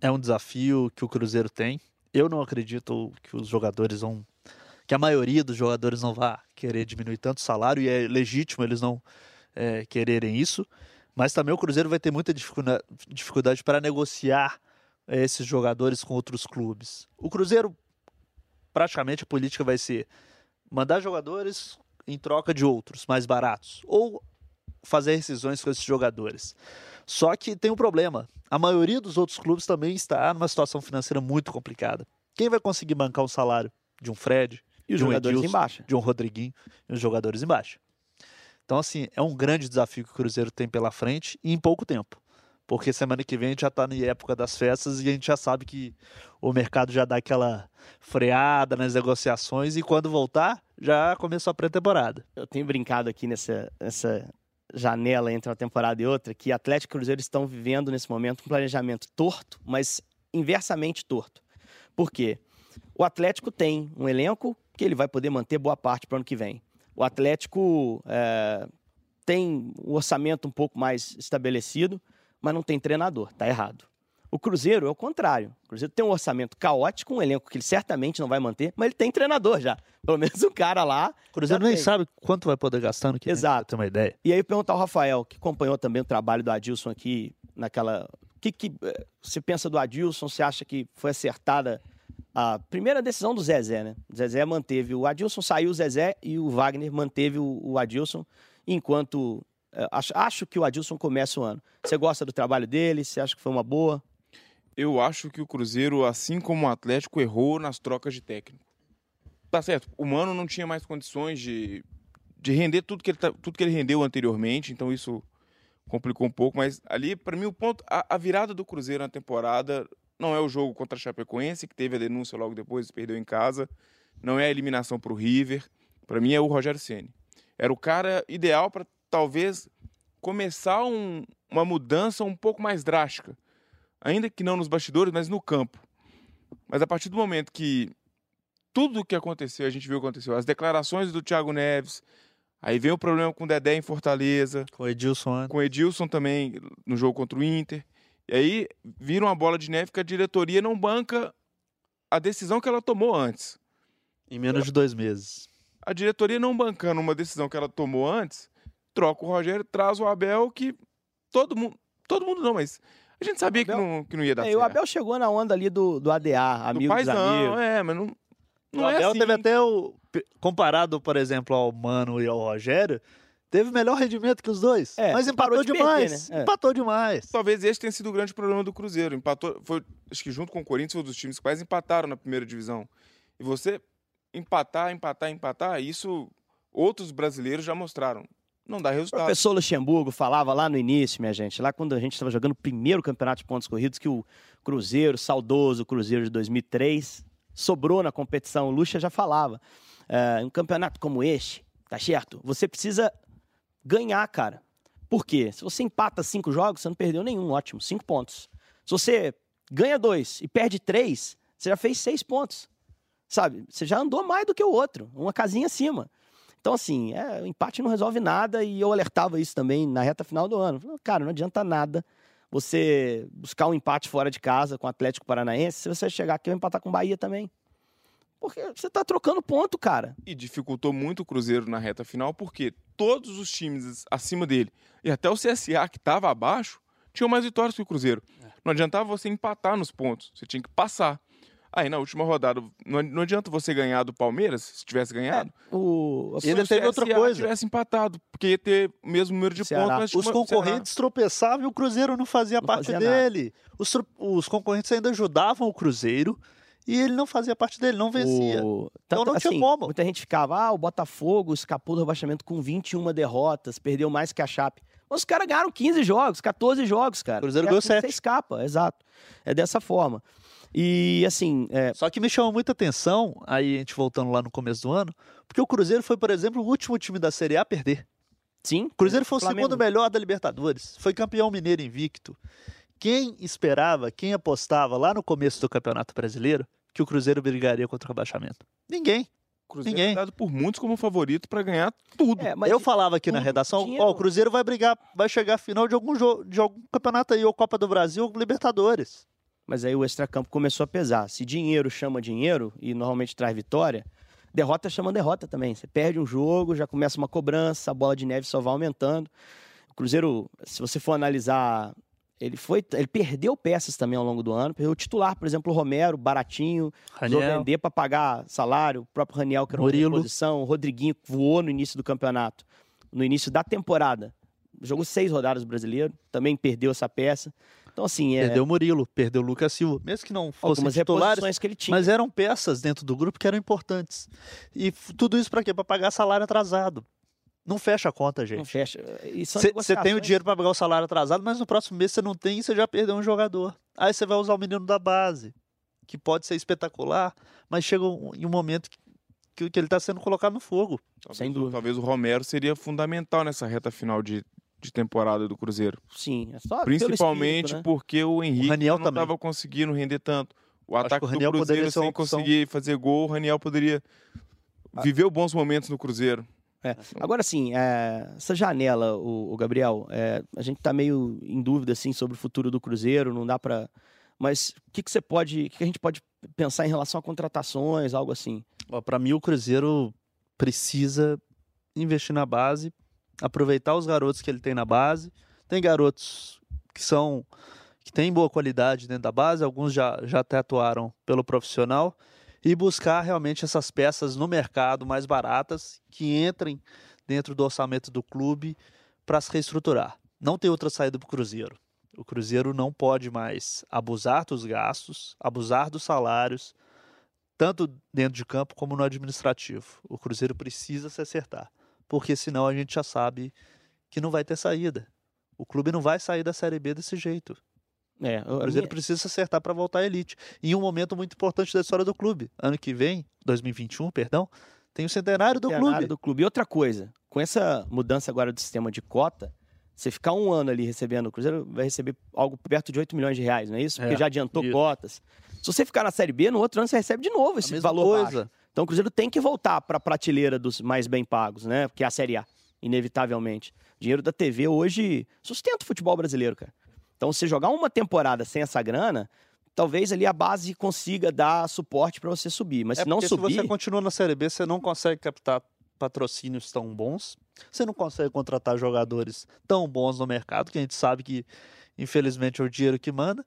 É um desafio que o Cruzeiro tem. Eu não acredito que os jogadores vão. que a maioria dos jogadores não vá querer diminuir tanto o salário, e é legítimo eles não é, quererem isso. Mas também o Cruzeiro vai ter muita dificuldade para negociar é, esses jogadores com outros clubes. O Cruzeiro, praticamente, a política vai ser mandar jogadores em troca de outros mais baratos ou fazer rescisões com esses jogadores. Só que tem um problema. A maioria dos outros clubes também está numa situação financeira muito complicada. Quem vai conseguir bancar o salário de um Fred, e os de um jogadores Edilson, embaixo. de um Rodriguinho e os jogadores embaixo? Então, assim, é um grande desafio que o Cruzeiro tem pela frente e em pouco tempo porque semana que vem a gente já está na época das festas e a gente já sabe que o mercado já dá aquela freada nas negociações e quando voltar já começou a pré-temporada. Eu tenho brincado aqui nessa, nessa janela entre uma temporada e outra que Atlético e Cruzeiro estão vivendo nesse momento um planejamento torto, mas inversamente torto. Por quê? O Atlético tem um elenco que ele vai poder manter boa parte para o ano que vem. O Atlético é, tem um orçamento um pouco mais estabelecido mas não tem treinador. Tá errado. O Cruzeiro é o contrário. O Cruzeiro tem um orçamento caótico, um elenco que ele certamente não vai manter, mas ele tem treinador já. Pelo menos o cara lá. O Cruzeiro nem tem. sabe quanto vai poder gastar no que Exato. Tem uma ideia. E aí perguntar ao Rafael, que acompanhou também o trabalho do Adilson aqui naquela. O que, que eh, você pensa do Adilson? Você acha que foi acertada a primeira decisão do Zezé, né? O Zezé manteve o Adilson, saiu o Zezé e o Wagner manteve o, Adilson, enquanto é, acho, acho que o Adilson começa o ano. Você gosta do trabalho dele? Você acha que foi uma boa? Eu acho que o Cruzeiro, assim como o Atlético, errou nas trocas de técnico. Tá certo, o Mano não tinha mais condições de, de render tudo que, ele, tá, tudo que ele rendeu anteriormente, então isso complicou um pouco, mas ali, para mim, o ponto. A, a, virada do Cruzeiro na temporada não é o jogo contra a Chapecoense, que teve a denúncia logo depois e perdeu em casa, não é a eliminação para o River. Para mim, é o Rogério Ceni. Era o cara ideal para talvez começar um, uma mudança um pouco mais drástica, ainda que não nos bastidores, mas no campo. Mas a partir do momento que tudo o que aconteceu, a gente viu aconteceu, as declarações do Thiago Neves, aí vem o problema com o Dedé em Fortaleza, com o Edilson, né? com o Edilson também no jogo contra o Inter. E aí vira uma bola de neve que a diretoria não banca a decisão que ela tomou antes. Em menos de dois meses. A diretoria não bancando uma decisão que ela tomou antes, troca o Rogério, traz o Abel, que todo mundo. Todo mundo não, mas a gente sabia Abel, que, não, que não ia dar é, certo. o Abel chegou na onda ali do, do ADA, amigo do amigos. é, mas não. Não o é Abel assim. teve até o. Comparado, por exemplo, ao Mano e ao Rogério, teve melhor rendimento que os dois. É, mas empatou de demais. Perder, né? é. Empatou demais. Talvez esse tenha sido o grande problema do Cruzeiro. Empatou. Foi, acho que junto com o Corinthians foi um dos times que mais empataram na primeira divisão. E você empatar, empatar, empatar, isso outros brasileiros já mostraram. Não dá resultado. O professor Luxemburgo falava lá no início, minha gente, lá quando a gente estava jogando o primeiro campeonato de pontos corridos, que o Cruzeiro, saudoso Cruzeiro de 2003, sobrou na competição. O Luxa já falava. É, um campeonato como este, tá certo? Você precisa ganhar, cara. Por quê? Se você empata cinco jogos, você não perdeu nenhum, ótimo, cinco pontos. Se você ganha dois e perde três, você já fez seis pontos. Sabe? Você já andou mais do que o outro, uma casinha acima. Então, assim, é, o empate não resolve nada e eu alertava isso também na reta final do ano. Cara, não adianta nada você buscar um empate fora de casa com o Atlético Paranaense se você chegar aqui e empatar com o Bahia também. Porque você tá trocando ponto, cara. E dificultou muito o Cruzeiro na reta final, porque todos os times acima dele, e até o CSA que estava abaixo, tinham mais vitórias que o Cruzeiro. É. Não adiantava você empatar nos pontos, você tinha que passar. Aí na última rodada, não, não adianta você ganhar do Palmeiras, se tivesse ganhado. É, o... E ainda teve outra coisa. tivesse empatado, porque ia ter o mesmo número de pontos. Os concorrentes tropeçavam e o Cruzeiro não fazia não parte fazia dele. Os, os concorrentes ainda ajudavam o Cruzeiro e ele não fazia parte dele, não vencia. O... Então não assim, tinha como. Muita gente ficava, ah, o Botafogo escapou do rebaixamento com 21 derrotas, perdeu mais que a Chape. Mas os caras ganharam 15 jogos, 14 jogos, cara. O Cruzeiro ganhou 7. Você escapa, exato. É dessa forma. E assim. É... Só que me chamou muita atenção, aí a gente voltando lá no começo do ano, porque o Cruzeiro foi, por exemplo, o último time da Série A a perder. Sim. O Cruzeiro foi o Flamengo. segundo melhor da Libertadores. Foi campeão mineiro invicto. Quem esperava, quem apostava lá no começo do Campeonato Brasileiro que o Cruzeiro brigaria contra o rebaixamento? Ninguém. Cruzeiro Ninguém. é dado por muitos como favorito para ganhar tudo. É, eu falava aqui na redação, ó, o Cruzeiro vai brigar, vai chegar à final de algum jogo, de algum campeonato aí, ou Copa do Brasil, ou Libertadores. Mas aí o extracampo começou a pesar. Se dinheiro chama dinheiro e normalmente traz vitória, derrota chama derrota também. Você perde um jogo, já começa uma cobrança, a bola de neve só vai aumentando. O Cruzeiro, se você for analisar ele foi, ele perdeu peças também ao longo do ano. Perdeu o titular, por exemplo, o Romero, baratinho, precisou vender para pagar salário. O próprio Raniel, que era Murilo. uma posição. O Rodriguinho voou no início do campeonato, no início da temporada. Jogou seis rodadas brasileiro, também perdeu essa peça. Então, assim. É... Perdeu o Murilo, perdeu o Lucas Silva. Mesmo que não fossem Algumas titulares, que ele tinha. mas eram peças dentro do grupo que eram importantes. E tudo isso para quê? Para pagar salário atrasado. Não fecha a conta, gente. Não fecha. Você tem o dinheiro para pagar o salário atrasado, mas no próximo mês você não tem e você já perdeu um jogador. Aí você vai usar o menino da base, que pode ser espetacular, mas chega em um momento que, que ele está sendo colocado no fogo. Talvez, Sem dúvida. Talvez o Romero seria fundamental nessa reta final de, de temporada do Cruzeiro. Sim, é só Principalmente espírito, né? porque o Henrique o não estava conseguindo render tanto. O Acho ataque o do Cruzeiro sem conseguir fazer gol, o Raniel poderia ah. viver bons momentos no Cruzeiro. É. Agora, assim, é, essa janela, o, o Gabriel, é, a gente está meio em dúvida assim, sobre o futuro do Cruzeiro, não dá para. Mas o que, que você pode. O que, que a gente pode pensar em relação a contratações, algo assim? Para mim, o Cruzeiro precisa investir na base, aproveitar os garotos que ele tem na base. Tem garotos que são que têm boa qualidade dentro da base, alguns já, já até atuaram pelo profissional e buscar realmente essas peças no mercado mais baratas que entrem dentro do orçamento do clube para se reestruturar. Não tem outra saída para o Cruzeiro. O Cruzeiro não pode mais abusar dos gastos, abusar dos salários, tanto dentro de campo como no administrativo. O Cruzeiro precisa se acertar, porque senão a gente já sabe que não vai ter saída. O clube não vai sair da Série B desse jeito. É, o Cruzeiro minha... precisa se acertar para voltar à elite. Em um momento muito importante da história do clube. Ano que vem, 2021, perdão, tem o centenário do centenário clube. do clube. E outra coisa, com essa mudança agora do sistema de cota, você ficar um ano ali recebendo, o Cruzeiro vai receber algo perto de 8 milhões de reais, não é isso? Porque é, já adiantou isso. cotas. Se você ficar na Série B, no outro ano você recebe de novo esse valor coisa. Baixo. Então o Cruzeiro tem que voltar para a prateleira dos mais bem pagos, né? Porque é a Série A, inevitavelmente. O dinheiro da TV hoje sustenta o futebol brasileiro, cara. Então, se jogar uma temporada sem essa grana, talvez ali a base consiga dar suporte para você subir. Mas é se não subir. Se você continua na Série B, você não consegue captar patrocínios tão bons. Você não consegue contratar jogadores tão bons no mercado, que a gente sabe que, infelizmente, é o dinheiro que manda.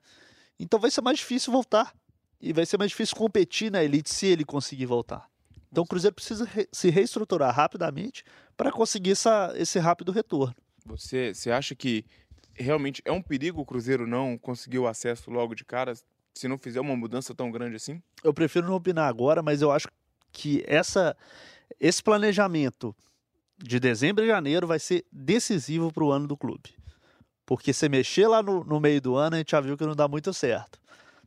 Então vai ser mais difícil voltar. E vai ser mais difícil competir na elite se ele conseguir voltar. Então o Cruzeiro precisa re se reestruturar rapidamente para conseguir essa, esse rápido retorno. Você, você acha que realmente é um perigo o Cruzeiro não conseguir o acesso logo de cara se não fizer uma mudança tão grande assim? Eu prefiro não opinar agora, mas eu acho que essa, esse planejamento de dezembro e janeiro vai ser decisivo para o ano do clube. Porque se mexer lá no, no meio do ano, a gente já viu que não dá muito certo.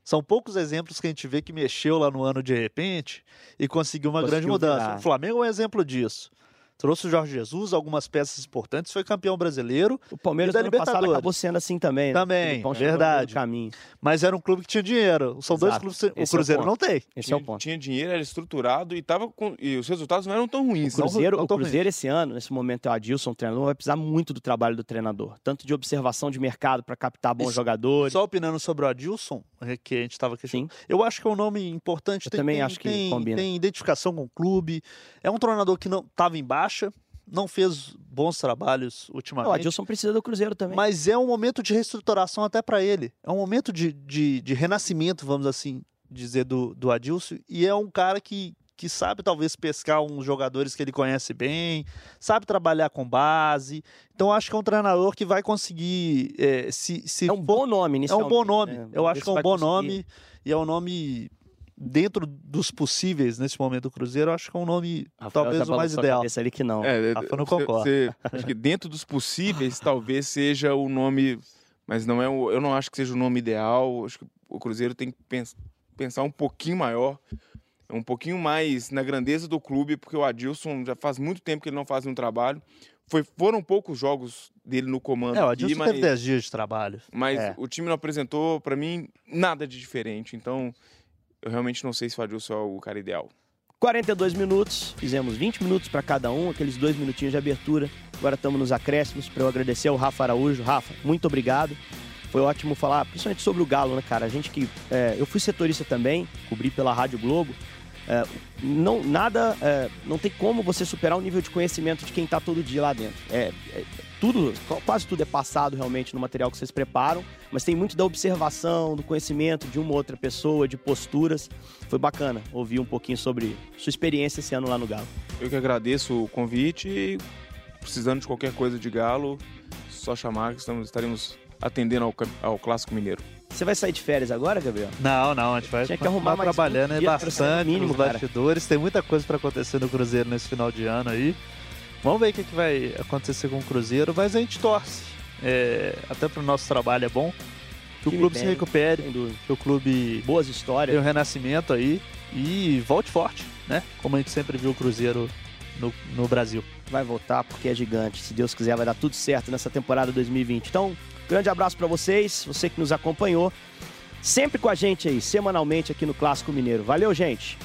São poucos exemplos que a gente vê que mexeu lá no ano de repente e conseguiu uma conseguiu grande mudança. Virar. O Flamengo é um exemplo disso. Trouxe o Jorge Jesus, algumas peças importantes, foi campeão brasileiro. O Palmeiras no ano passado acabou sendo assim também. Né? Também, verdade. Caminho. Mas era um clube que tinha dinheiro. São Exato. dois clubes. O Esse Cruzeiro é o não tem. Esse tinha, é o ponto. Tinha dinheiro, era estruturado e, tava com... e os resultados não eram tão ruins. O Cruzeiro, o Cruzeiro esse ano, nesse momento, é o Adilson, o treinador, vai precisar muito do trabalho do treinador. Tanto de observação de mercado para captar bons Isso, jogadores. Só opinando sobre o Adilson, é que a gente estava questionando. Sim. Eu acho que é um nome importante. Eu tem, também tem, acho que tem, combina. Tem identificação com o clube. É um treinador que não estava em baixa não fez bons trabalhos ultimamente. O Adilson precisa do Cruzeiro também. Mas é um momento de reestruturação até para ele. É um momento de, de, de, renascimento, vamos assim dizer, do, do Adilson. E é um cara que, que sabe talvez pescar uns jogadores que ele conhece bem, sabe trabalhar com base. Então acho que é um treinador que vai conseguir é, se, se é um bom nome, É um bom nome. É, Eu acho que é um bom conseguir. nome e é um nome dentro dos possíveis nesse momento do Cruzeiro, acho que é um nome Rafael talvez o mais ideal. ali que não. É, Rafa não concorda. acho que dentro dos possíveis talvez seja o nome, mas não é o, eu não acho que seja o nome ideal. Acho que o Cruzeiro tem que pens, pensar um pouquinho maior, um pouquinho mais na grandeza do clube, porque o Adilson já faz muito tempo que ele não faz um trabalho. Foi, foram poucos jogos dele no comando. É, o Adilson aqui, mas, teve 10 dias de trabalho. Mas é. o time não apresentou, para mim, nada de diferente. Então, eu realmente não sei se o Adilson é o cara ideal. 42 minutos, fizemos 20 minutos para cada um, aqueles dois minutinhos de abertura. Agora estamos nos acréscimos para eu agradecer ao Rafa Araújo. Rafa, muito obrigado. Foi ótimo falar, principalmente sobre o Galo, né, cara? A gente que. É, eu fui setorista também, cobri pela Rádio Globo. É, não, nada, é, não tem como você superar o nível de conhecimento de quem está todo dia lá dentro. É, é tudo, quase tudo é passado realmente no material que vocês preparam, mas tem muito da observação, do conhecimento de uma outra pessoa, de posturas. Foi bacana ouvir um pouquinho sobre sua experiência esse ano lá no Galo. Eu que agradeço o convite e precisando de qualquer coisa de Galo, só chamar que estamos, estaremos atendendo ao, ao Clássico Mineiro. Você vai sair de férias agora, Gabriel? Não, não, a gente vai Tinha que arrumar mais trabalhando aí bastante mínimo, nos bastidores. Tem muita coisa para acontecer no Cruzeiro nesse final de ano aí. Vamos ver o que, que vai acontecer com o Cruzeiro, mas a gente torce. É, até para o nosso trabalho é bom. Que o clube bem, se recupere, que o clube. Boas histórias. Tenha um renascimento aí e volte forte, né? Como a gente sempre viu o Cruzeiro no, no Brasil. Vai voltar porque é gigante. Se Deus quiser, vai dar tudo certo nessa temporada 2020. Então, grande abraço para vocês, você que nos acompanhou. Sempre com a gente aí, semanalmente aqui no Clássico Mineiro. Valeu, gente!